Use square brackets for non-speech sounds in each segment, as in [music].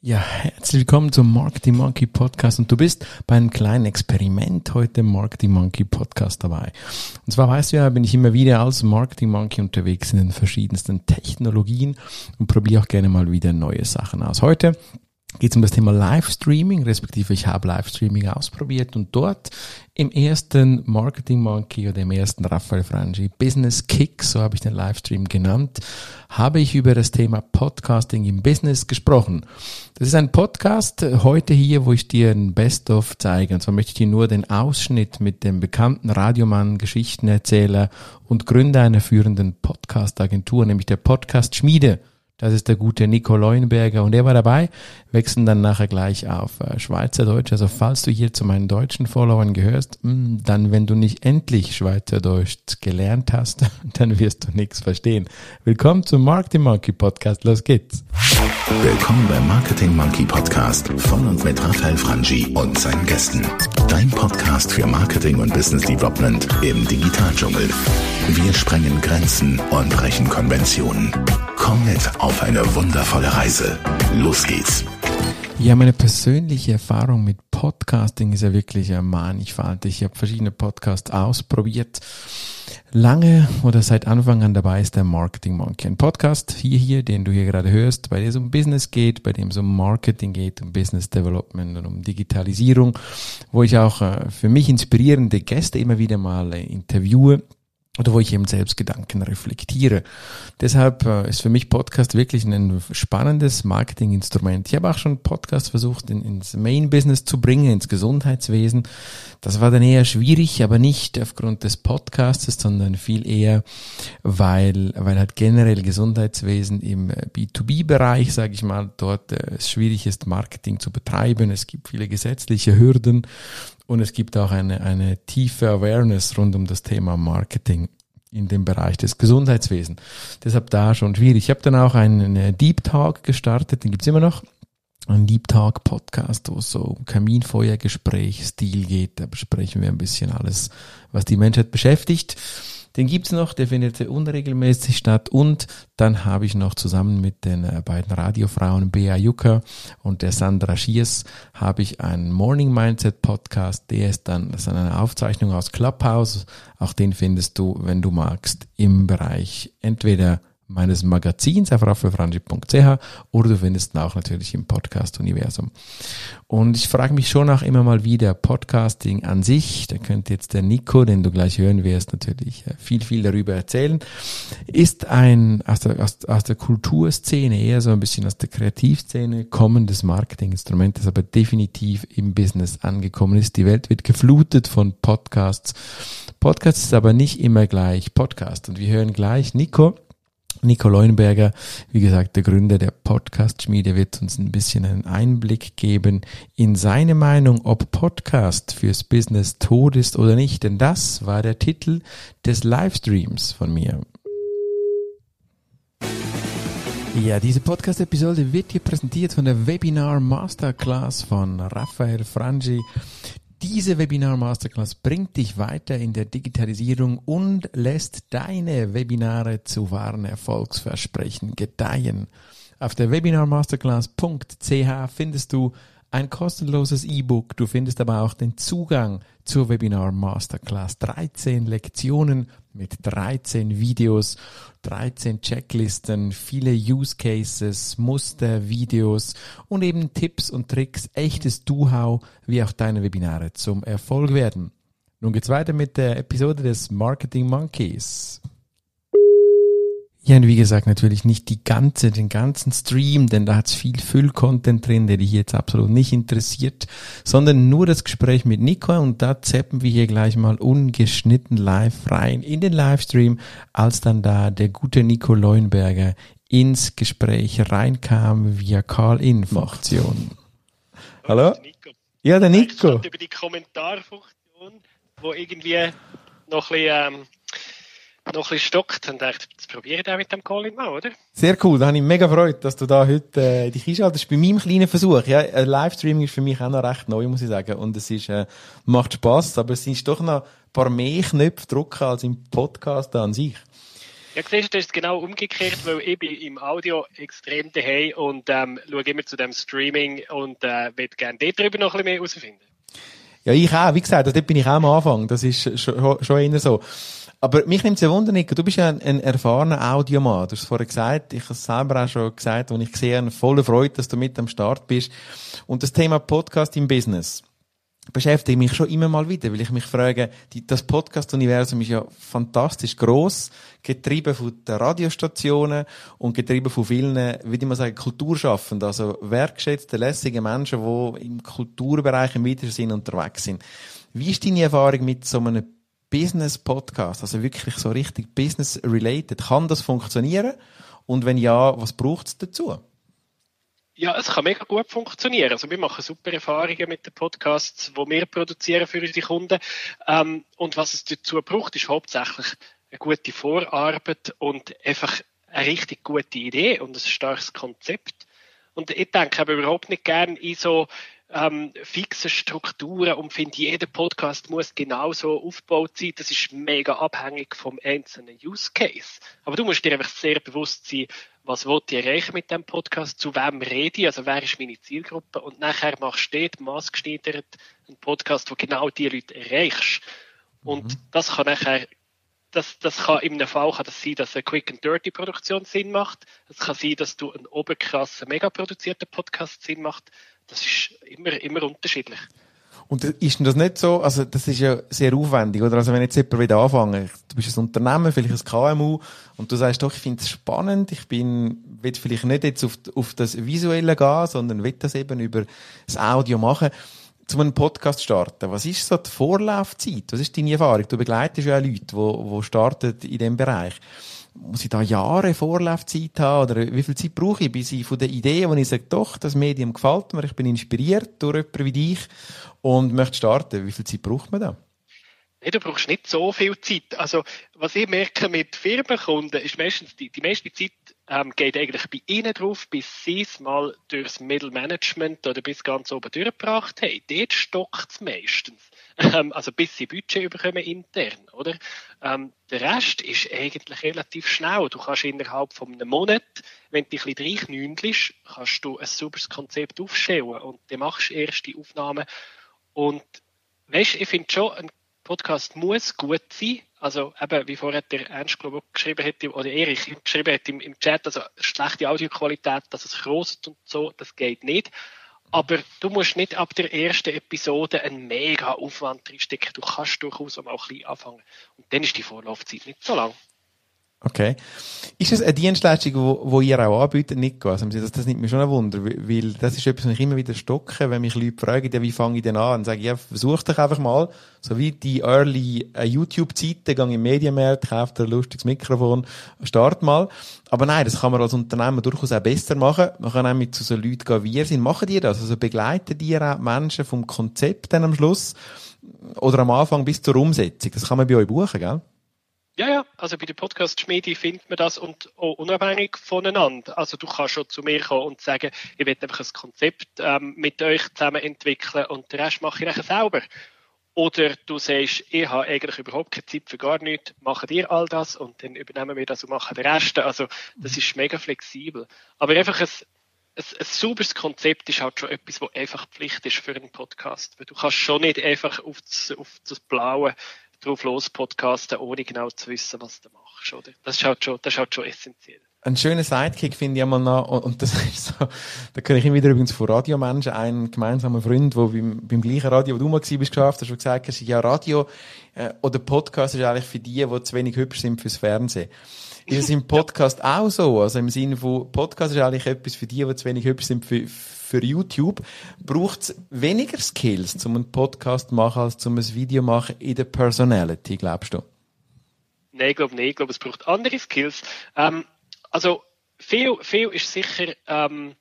Ja, herzlich willkommen zum Marketing Monkey Podcast und du bist bei einem kleinen Experiment heute im Marketing Monkey Podcast dabei. Und zwar weißt du ja, bin ich immer wieder als Marketing Monkey unterwegs in den verschiedensten Technologien und probiere auch gerne mal wieder neue Sachen aus. Heute geht es um das Thema Livestreaming, respektive ich habe Livestreaming ausprobiert und dort im ersten Marketing Monkey oder im ersten Raphael Frangi Business Kick, so habe ich den Livestream genannt, habe ich über das Thema Podcasting im Business gesprochen. Das ist ein Podcast äh, heute hier, wo ich dir ein Best-of zeige. Und zwar möchte ich dir nur den Ausschnitt mit dem bekannten Radiomann, Geschichtenerzähler und Gründer einer führenden Podcast-Agentur, nämlich der Podcast Schmiede das ist der gute Nico Leuenberger und er war dabei. Wechseln dann nachher gleich auf äh, Schweizerdeutsch. Also falls du hier zu meinen deutschen Followern gehörst, hm, dann wenn du nicht endlich Schweizerdeutsch gelernt hast, [laughs] dann wirst du nichts verstehen. Willkommen zum Marketing Monkey Podcast. Los geht's. Willkommen beim Marketing Monkey Podcast von und mit Raphael Frangi und seinen Gästen. Dein Podcast für Marketing und Business Development im Digitaldschungel. Wir sprengen Grenzen und brechen Konventionen. Komm mit auf eine wundervolle Reise. Los geht's. Ja, meine persönliche Erfahrung mit Podcasting ist ja wirklich mannigfaltig. Ich habe verschiedene Podcasts ausprobiert. Lange oder seit Anfang an dabei ist der Marketing Monkey. Ein Podcast hier, hier, den du hier gerade hörst, bei dem es um Business geht, bei dem es um Marketing geht, um Business Development und um Digitalisierung, wo ich auch äh, für mich inspirierende Gäste immer wieder mal äh, interviewe oder wo ich eben selbst Gedanken reflektiere. Deshalb äh, ist für mich Podcast wirklich ein spannendes Marketinginstrument. Ich habe auch schon Podcast versucht in, ins Main-Business zu bringen, ins Gesundheitswesen. Das war dann eher schwierig, aber nicht aufgrund des Podcastes, sondern viel eher, weil, weil halt generell Gesundheitswesen im B2B-Bereich, sage ich mal, dort äh, es schwierig ist, Marketing zu betreiben. Es gibt viele gesetzliche Hürden und es gibt auch eine, eine tiefe Awareness rund um das Thema Marketing in dem Bereich des Gesundheitswesens. Deshalb da schon schwierig. Ich habe dann auch einen Deep Talk gestartet, den gibt's immer noch. Ein Deep Talk Podcast, wo es so Kaminfeuergespräch Stil geht. Da besprechen wir ein bisschen alles, was die Menschheit beschäftigt. Den gibt's noch, der findet unregelmäßig statt. Und dann habe ich noch zusammen mit den äh, beiden Radiofrauen Bea Jucker und der Sandra Schiers habe ich einen Morning Mindset Podcast. Der ist dann, das ist eine Aufzeichnung aus Clubhouse. Auch den findest du, wenn du magst, im Bereich entweder meines Magazins auf raffelfrangi.ch oder du findest ihn auch natürlich im Podcast-Universum. Und ich frage mich schon auch immer mal wieder, Podcasting an sich, da könnte jetzt der Nico, den du gleich hören wirst, natürlich äh, viel, viel darüber erzählen, ist ein aus der, aus, aus der Kulturszene, eher so ein bisschen aus der Kreativszene kommendes Marketinginstrument, das aber definitiv im Business angekommen ist. Die Welt wird geflutet von Podcasts. Podcast ist aber nicht immer gleich Podcast. Und wir hören gleich Nico, Nico Leuenberger, wie gesagt, der Gründer der Podcast-Schmiede, wird uns ein bisschen einen Einblick geben in seine Meinung, ob Podcast fürs Business tot ist oder nicht. Denn das war der Titel des Livestreams von mir. Ja, diese Podcast-Episode wird hier präsentiert von der Webinar Masterclass von Raphael Frangi. Diese Webinar Masterclass bringt dich weiter in der Digitalisierung und lässt deine Webinare zu wahren Erfolgsversprechen gedeihen. Auf der webinarmasterclass.ch findest du ein kostenloses E-Book. Du findest aber auch den Zugang zur Webinar Masterclass. 13 Lektionen mit 13 Videos, 13 Checklisten, viele Use Cases, Muster, Videos und eben Tipps und Tricks, echtes Do-How, wie auch deine Webinare zum Erfolg werden. Nun geht's weiter mit der Episode des Marketing Monkeys. Ja, und wie gesagt, natürlich nicht die ganze, den ganzen Stream, denn da hat's viel Füll-Content drin, der dich jetzt absolut nicht interessiert, sondern nur das Gespräch mit Nico und da zappen wir hier gleich mal ungeschnitten live rein in den Livestream, als dann da der gute Nico Leuenberger ins Gespräch reinkam via Call-In-Funktion. Hallo? Ja, der Nico. Über die Kommentarfunktion, wo irgendwie noch ein bisschen, ähm noch ein bisschen stockt und dachte, das probiere ich auch mit dem Colin mal, oder? Sehr cool, da habe ich mega gefreut, dass du da heute äh, dich einschaltest bei meinem kleinen Versuch. Ja, ein Livestreaming ist für mich auch noch recht neu, muss ich sagen. Und es ist, äh, macht Spaß, aber es sind doch noch ein paar mehr Knöpfe drücken als im Podcast an sich. Ja, siehst du, das ist genau umgekehrt, weil ich bin im Audio extrem daheim und ähm, schaue immer zu dem Streaming und äh, würde gerne darüber noch ein bisschen mehr herausfinden. Ja, ich auch. Wie gesagt, dort bin ich auch am Anfang. Das ist schon, schon eher so. Aber mich nimmt es ja Wunder, Nico, du bist ja ein, ein erfahrener Audiomann. Du hast es vorher gesagt, ich habe es selber auch schon gesagt, und ich sehe eine volle Freude, dass du mit am Start bist. Und das Thema Podcast im Business beschäftige mich schon immer mal wieder, weil ich mich frage, die, das Podcast-Universum ist ja fantastisch groß, getrieben von den Radiostationen und getrieben von vielen, wie ich sagen, Kulturschaffenden, also wertgeschätzte, lässige Menschen, die im Kulturbereich im weitesten Sinn unterwegs sind. Wie ist deine Erfahrung mit so einem Business-Podcast, also wirklich so richtig business-related? Kann das funktionieren? Und wenn ja, was braucht es dazu? Ja, es kann mega gut funktionieren. Also wir machen super Erfahrungen mit den Podcasts, die wir produzieren für unsere Kunden. Ähm, und was es dazu braucht, ist hauptsächlich eine gute Vorarbeit und einfach eine richtig gute Idee und ein starkes Konzept. Und ich denke aber überhaupt nicht gern in so ähm, fixe Strukturen und finde, jeder Podcast muss genauso aufgebaut sein. Das ist mega abhängig vom einzelnen Use Case. Aber du musst dir einfach sehr bewusst sein, was wollt ihr erreichen mit dem Podcast, zu wem rede ich, also wer ist meine Zielgruppe und nachher machst du dort maßgeschneidert einen Podcast, wo genau die Leute erreichst. Und mhm. das kann nachher das, das kann in einem Fall kann das sein, dass eine Quick and Dirty Produktion Sinn macht. Es kann sein, dass du einen oberkrassen, mega produzierten Podcast Sinn macht das ist immer, immer unterschiedlich. Und ist denn das nicht so, also das ist ja sehr aufwendig, oder? Also wenn jetzt jemand wieder anfangen, du bist ein Unternehmen, vielleicht ein KMU, und du sagst doch, ich finde es spannend, ich bin, will vielleicht nicht jetzt auf, auf das Visuelle gehen, sondern will das eben über das Audio machen, zu einem Podcast starten. Was ist so die Vorlaufzeit? Was ist deine Erfahrung? Du begleitest ja auch Leute, die, die starten in diesem Bereich muss ich da Jahre Vorlaufzeit haben oder wie viel Zeit brauche ich, bis ich von der Idee, wo ich sage, doch, das Medium gefällt mir, ich bin inspiriert durch jemanden wie dich und möchte starten, wie viel Zeit braucht man da? Nee, du brauchst nicht so viel Zeit. Also, was ich merke mit Firmenkunden, ist meistens, die, die meiste Zeit ähm, geht eigentlich bei ihnen drauf, bis sie es mal durchs Mittelmanagement oder bis ganz oben durchgebracht haben. Dort stockt es meistens. Ähm, also bis sie Budget bekommen intern, oder? Ähm, der Rest ist eigentlich relativ schnell. Du kannst innerhalb von einem Monat, wenn du ein bisschen reinknündelst, kannst du ein sauberes Konzept aufstellen und dann machst du erste Aufnahmen. Und weißt, ich finde schon, ein Podcast muss gut sein. Also eben, wie vorher der Ernst glaube geschrieben hätte, oder Erich geschrieben hat im, im Chat, also schlechte Audioqualität, dass es kroset und so, das geht nicht. Aber du musst nicht ab der ersten Episode einen mega Aufwand reinstecken. Du kannst durchaus auch mal ein bisschen anfangen. Und dann ist die Vorlaufzeit nicht so lang. Okay. Ist das eine Dienstleistung, wo, wo ihr auch anbietet, Nico? Also, das, das nimmt mir schon ein Wunder, weil das ist etwas, was ich immer wieder stocke, wenn mich Leute fragen, ja, wie fange ich denn an? Und sage ich, ja, versuch dich einfach mal, so wie die early uh, YouTube-Zeiten, gang im Medienmarkt, kauf dir ein lustiges Mikrofon, start mal. Aber nein, das kann man als Unternehmen durchaus auch besser machen. Man kann auch mit so, so Leuten gehen, wie ihr sind. Machen die das? Also begleiten die auch Menschen vom Konzept dann am Schluss? Oder am Anfang bis zur Umsetzung? Das kann man bei euch buchen, gell? Ja, ja, also bei der Podcast-Schmiede findet man das und auch unabhängig voneinander. Also du kannst schon zu mir kommen und sagen, ich will einfach ein Konzept ähm, mit euch zusammen entwickeln und den Rest mache ich nachher selber. Oder du sagst, ich habe eigentlich überhaupt keine Zeit für gar nichts, machen dir all das und dann übernehmen wir das und machen den Rest. Also das ist mega flexibel. Aber einfach ein, ein, ein sauberes Konzept ist halt schon etwas, was einfach Pflicht ist für einen Podcast. Weil du kannst schon nicht einfach auf das, auf das Blaue drauf los podcasten, ohne genau zu wissen, was du machst, oder? Das ist halt schon, das ist halt schon essentiell. Ein schöner Sidekick finde ich einmal noch, und das [laughs] ist so, da kenne ich immer wieder übrigens von Radiomenschen, einen gemeinsamen Freund, der beim, beim gleichen Radio, wo du mal bist, geschafft hast, schon gesagt hast, ja, Radio, äh, oder Podcast ist eigentlich für die, die zu wenig hübsch sind fürs Fernsehen. Ist es im [laughs] Podcast auch so? Also im Sinne von, Podcast ist eigentlich etwas für die, die zu wenig hübsch sind für, für YouTube. Braucht es weniger Skills, um einen Podcast zu machen, als um ein Video zu machen in der Personality, glaubst du? Nein, ich glaube nicht. Ich glaube, es braucht andere Skills. Ähm, also, viel, viel ist sicher, ähm,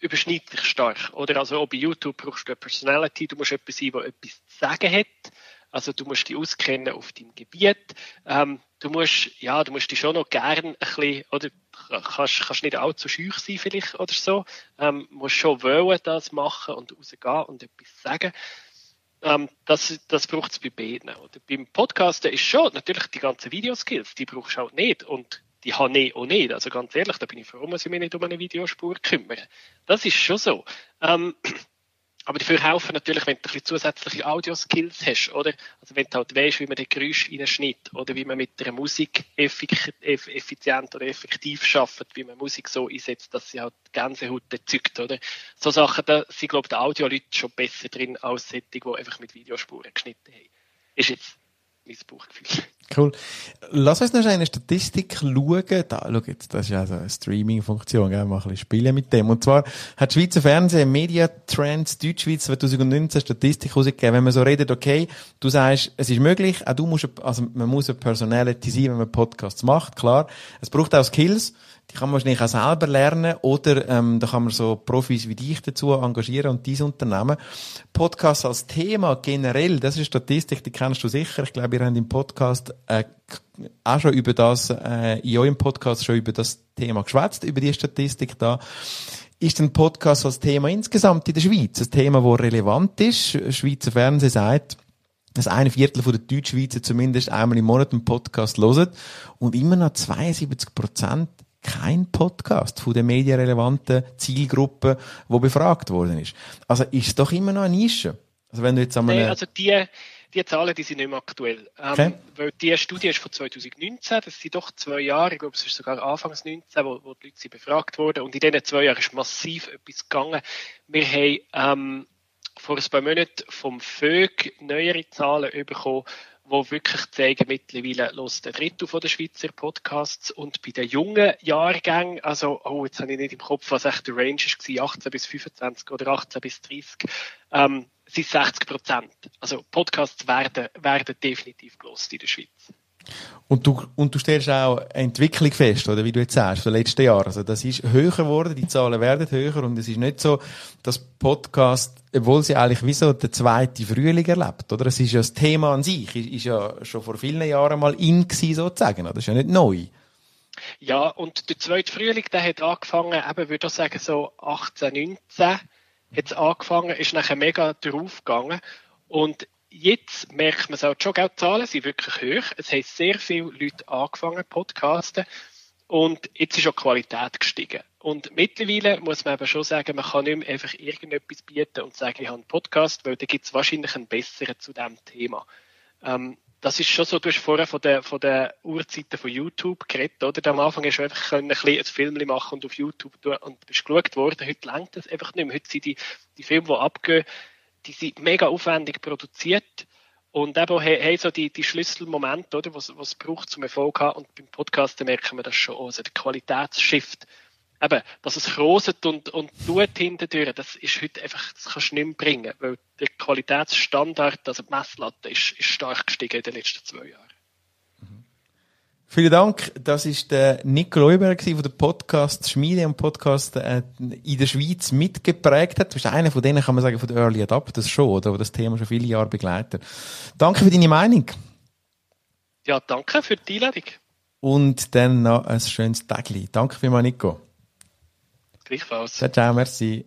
überschneidlich stark, oder? Also, auch bei YouTube brauchst du eine Personality, du musst etwas sein, der etwas zu sagen hat. Also du musst dich auskennen auf deinem Gebiet. Ähm, du musst, ja, du musst dich schon noch gern ein bisschen, oder kannst, kannst nicht allzu schüch sein vielleicht oder so. Ähm, musst schon wollen das machen und rausgehen und etwas sagen. Ähm, das, das braucht es bei beiden. Oder beim Podcasten ist schon natürlich die ganzen Videoskills, die brauchst du halt nicht. Und die habe ich auch nicht. Also ganz ehrlich, da bin ich froh, dass ich mich nicht um eine Videospur kümmere. Das ist schon so. Ähm, [clears throat] aber dafür helfen natürlich, wenn du ein bisschen zusätzliche Audio-Skills hast, oder? Also wenn du halt weißt, wie man den Geräusch reinschnitt oder wie man mit der Musik effizient oder effektiv schafft, wie man Musik so einsetzt, dass sie halt Gänsehaut erzeugt, oder? So Sachen, da sind, glaube ich, die Audio-Leute schon besser drin als solche, die einfach mit Videospuren geschnitten haben. Ist jetzt mein Bauchgefühl. Cool. Lass uns noch eine Statistik schauen. Da, schau jetzt, das ist ja so eine Streaming-Funktion, gell? Mal ein bisschen spielen mit dem. Und zwar hat Schweizer Fernsehen Media Trends Deutschschweiz 2019 Statistik rausgegeben. Wenn man so redet, okay, du sagst, es ist möglich, auch du musst, also man muss eine Personality sein, wenn man Podcasts macht, klar. Es braucht auch Skills die kann man wahrscheinlich auch selber lernen oder ähm, da kann man so Profis wie dich dazu engagieren und diese Unternehmen. Podcast als Thema generell, das ist Statistik, die kennst du sicher. Ich glaube, ihr habt im Podcast äh, auch schon über das, äh, in eurem Podcast schon über das Thema geschwätzt, über die Statistik da. Ist ein Podcast als Thema insgesamt in der Schweiz ein Thema, das relevant ist? Schweizer Fernsehen sagt, dass ein Viertel der Deutschschweizer zumindest einmal im Monat einen Podcast hören und immer noch 72 Prozent kein Podcast von der medienrelevanten Zielgruppe, wo befragt worden ist. Also ist es doch immer noch eine Nische. Also wenn du jetzt einmal nee, also die, die Zahlen, die sind nicht mehr aktuell. Ähm, okay. Weil die Studie ist von 2019, das sind doch zwei Jahre, ich glaube, es ist sogar Anfangs 19, wo, wo die Leute befragt wurden. Und in diesen zwei Jahren ist massiv etwas gegangen. Wir haben ähm, vor ein paar Monaten vom VÖG neuere Zahlen bekommen, wo wirklich zeigen, mittlerweile los der Drittel von der Schweizer Podcasts und bei den jungen Jahrgängen, also, oh, jetzt habe ich nicht im Kopf, was echt der Range war, 18 bis 25 oder 18 bis 30, ähm, sind 60 Prozent. Also Podcasts werden, werden definitiv gelost in der Schweiz. Und du, und du stellst auch Entwicklung fest, oder wie du jetzt sagst, von den letzten Jahren. Also das ist höher geworden, die Zahlen werden höher und es ist nicht so, dass Podcast, obwohl sie eigentlich wie so der zweite Frühling erlebt, oder? Es ist ja das Thema an sich, ist, ist ja schon vor vielen Jahren mal in gewesen, sozusagen, oder? Das ist ja nicht neu. Ja, und der zweite Frühling, der hat angefangen, eben, würde ich sagen, so 18, 19, hat es angefangen, ist nachher mega draufgegangen und jetzt merkt man es auch schon, die Zahlen sind wirklich hoch. Es haben sehr viele Leute angefangen, Podcasten. Und jetzt ist auch die Qualität gestiegen. Und mittlerweile muss man aber schon sagen, man kann nicht mehr einfach irgendetwas bieten und sagen, ich habe einen Podcast, weil da gibt es wahrscheinlich einen besseren zu diesem Thema. Ähm, das ist schon so, du hast vorher von den, von den Uhrzeiten von YouTube geredet, oder? Am Anfang hast du einfach ein, bisschen ein Film machen und auf YouTube tun und bist geschaut worden. Heute längt das einfach nicht mehr. Heute sind die, die Filme, die abgehen, die sind mega aufwendig produziert und eben haben so die, die Schlüsselmomente, oder, was, was braucht zum Erfolg haben. Und beim Podcast merken wir das schon, also der Qualitätsshift. Eben, dass es roset und, und tut hintendurch, das ist heute einfach, das kannst du nicht mehr bringen, weil der Qualitätsstandard, also die Messlatte, ist, ist stark gestiegen in den letzten zwei Jahren. Vielen Dank. Das ist der Nico Leuberg von der Podcast Schmiede und Podcast äh, in der Schweiz mitgeprägt hat. Du bist einer von denen, kann man sagen, von den Early Adapters schon, oder? Wo das Thema schon viele Jahre begleitet. Danke für deine Meinung. Ja, danke für die Einladung. Und dann noch ein schönes Tagli. Danke vielmals, Nico. Gleichfalls. Ciao, ciao, merci.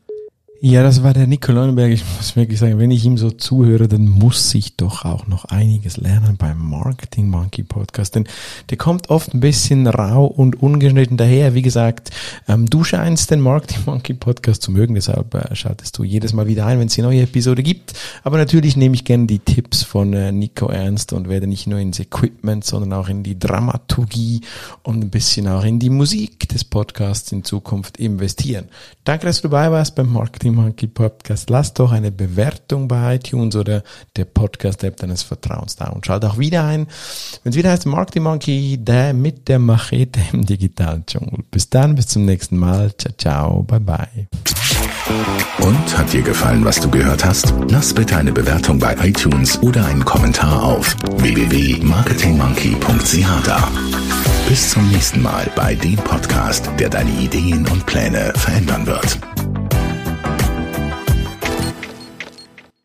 Ja, das war der Nico Leuenberg. Ich muss wirklich sagen, wenn ich ihm so zuhöre, dann muss ich doch auch noch einiges lernen beim Marketing Monkey Podcast. Denn der kommt oft ein bisschen rau und ungeschnitten daher. Wie gesagt, ähm, du scheinst den Marketing Monkey Podcast zu mögen, deshalb äh, schaltest du jedes Mal wieder ein, wenn es die neue Episode gibt. Aber natürlich nehme ich gerne die Tipps von äh, Nico ernst und werde nicht nur ins Equipment, sondern auch in die Dramaturgie und ein bisschen auch in die Musik des Podcasts in Zukunft investieren. Danke, dass du dabei warst beim Marketing Monkey Podcast. Lass doch eine Bewertung bei iTunes oder der Podcast-App deines Vertrauens da und schalt auch wieder ein, wenn es wieder heißt Marketing Monkey, der mit der Machete im digitalen Dschungel. Bis dann, bis zum nächsten Mal. Ciao, ciao, bye bye. Und hat dir gefallen, was du gehört hast? Lass bitte eine Bewertung bei iTunes oder einen Kommentar auf www.marketingmonkey.ch da. Bis zum nächsten Mal bei dem Podcast, der deine Ideen und Pläne verändern wird.